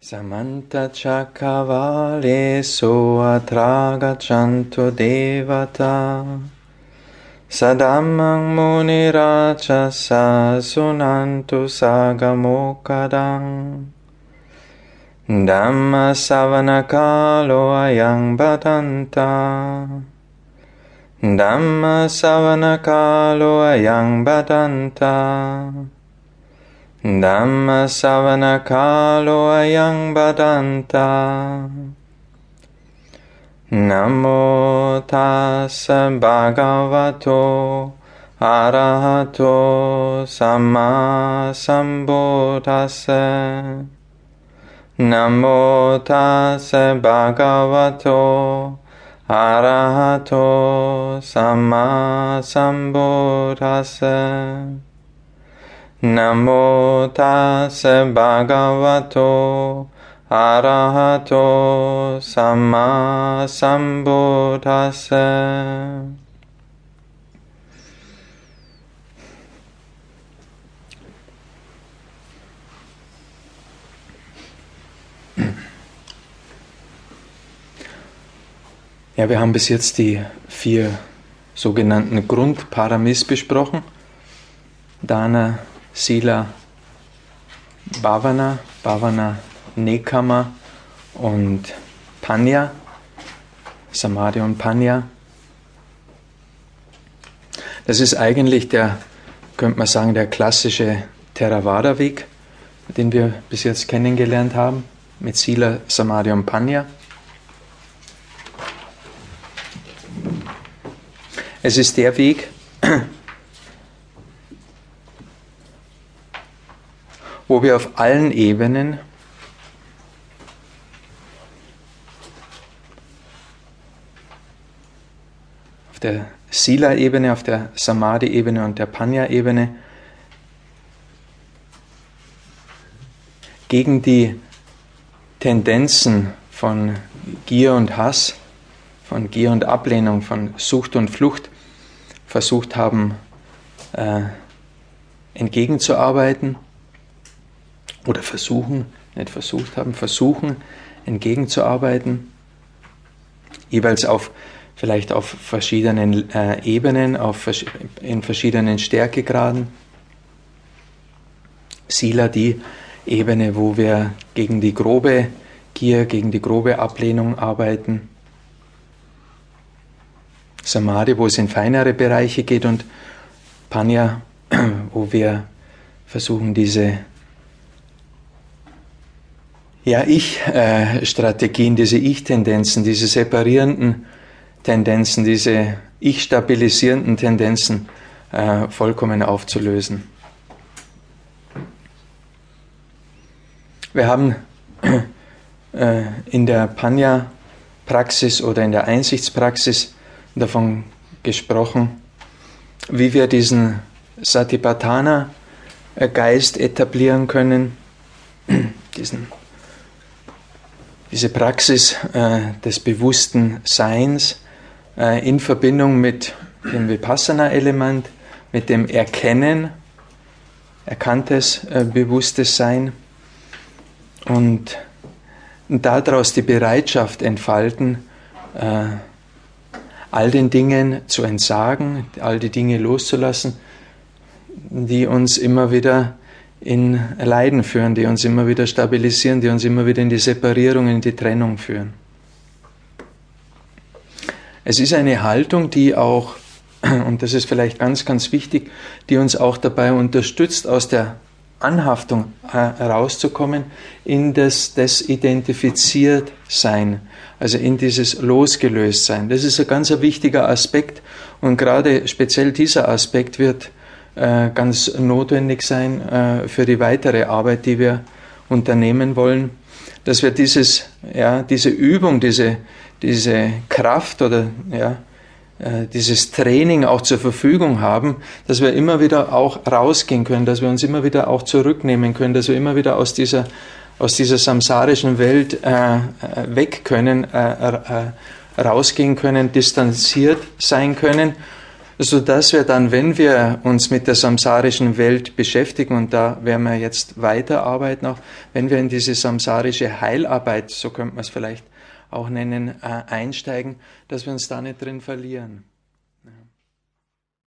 Samanta Chakavale Soatragachanto Devata. Sadamang Muniracha Sasunantu Sagamokadang Dhamma Savanakalo Ayang Badanta. Dhamma Savanakalo Ayang Badanta. ධම්ම සවන කාලෝ අයං බදන්තා. නමෝ තස් භගවතෝ අරහතෝ සම්මා සම්බුද්දස්ස. නමෝ තස් භගවතෝ අරහතෝ සම්මා සම්බුද්දස්ස. Namo tassa bhagavato arahato sambuddhassa. Ja, wir haben bis jetzt die vier sogenannten Grundparamis besprochen. Dana, Sila, Bhavana, Bhavana, Nekama und Panya, Samadhi und Panya. Das ist eigentlich der, könnte man sagen, der klassische Theravada-Weg, den wir bis jetzt kennengelernt haben, mit Sila, Samadhi und Panya. Es ist der Weg, wo wir auf allen Ebenen auf der Sila-Ebene, auf der Samadhi-Ebene und der Panya-Ebene gegen die Tendenzen von Gier und Hass, von Gier und Ablehnung, von Sucht und Flucht versucht haben äh, entgegenzuarbeiten oder versuchen, nicht versucht haben, versuchen entgegenzuarbeiten, jeweils auf vielleicht auf verschiedenen äh, Ebenen, auf, in verschiedenen Stärkegraden. Sila die Ebene, wo wir gegen die grobe Gier, gegen die grobe Ablehnung arbeiten. Samadhi, wo es in feinere Bereiche geht und Panya, wo wir versuchen, diese ja, Ich-Strategien, diese Ich-Tendenzen, diese separierenden Tendenzen, diese Ich-stabilisierenden Tendenzen äh, vollkommen aufzulösen. Wir haben äh, in der Panya-Praxis oder in der Einsichtspraxis davon gesprochen, wie wir diesen Satipatthana-Geist etablieren können, diesen diese Praxis äh, des bewussten Seins äh, in Verbindung mit dem Vipassana-Element, mit dem Erkennen, erkanntes, äh, bewusstes Sein. Und daraus die Bereitschaft entfalten, äh, all den Dingen zu entsagen, all die Dinge loszulassen, die uns immer wieder in Leiden führen, die uns immer wieder stabilisieren, die uns immer wieder in die Separierung, in die Trennung führen. Es ist eine Haltung, die auch, und das ist vielleicht ganz, ganz wichtig, die uns auch dabei unterstützt, aus der Anhaftung äh, herauszukommen, in das Desidentifiziert-Sein, also in dieses Losgelöst-Sein. Das ist ein ganz wichtiger Aspekt und gerade speziell dieser Aspekt wird äh, ganz notwendig sein äh, für die weitere Arbeit, die wir unternehmen wollen, dass wir dieses, ja, diese Übung, diese, diese Kraft oder ja, äh, dieses Training auch zur Verfügung haben, dass wir immer wieder auch rausgehen können, dass wir uns immer wieder auch zurücknehmen können, dass wir immer wieder aus dieser, aus dieser samsarischen Welt äh, weg können, äh, äh, rausgehen können, distanziert sein können so dass wir dann, wenn wir uns mit der samsarischen Welt beschäftigen, und da werden wir jetzt weiterarbeiten auch, wenn wir in diese samsarische Heilarbeit, so könnte man es vielleicht auch nennen, äh, einsteigen, dass wir uns da nicht drin verlieren.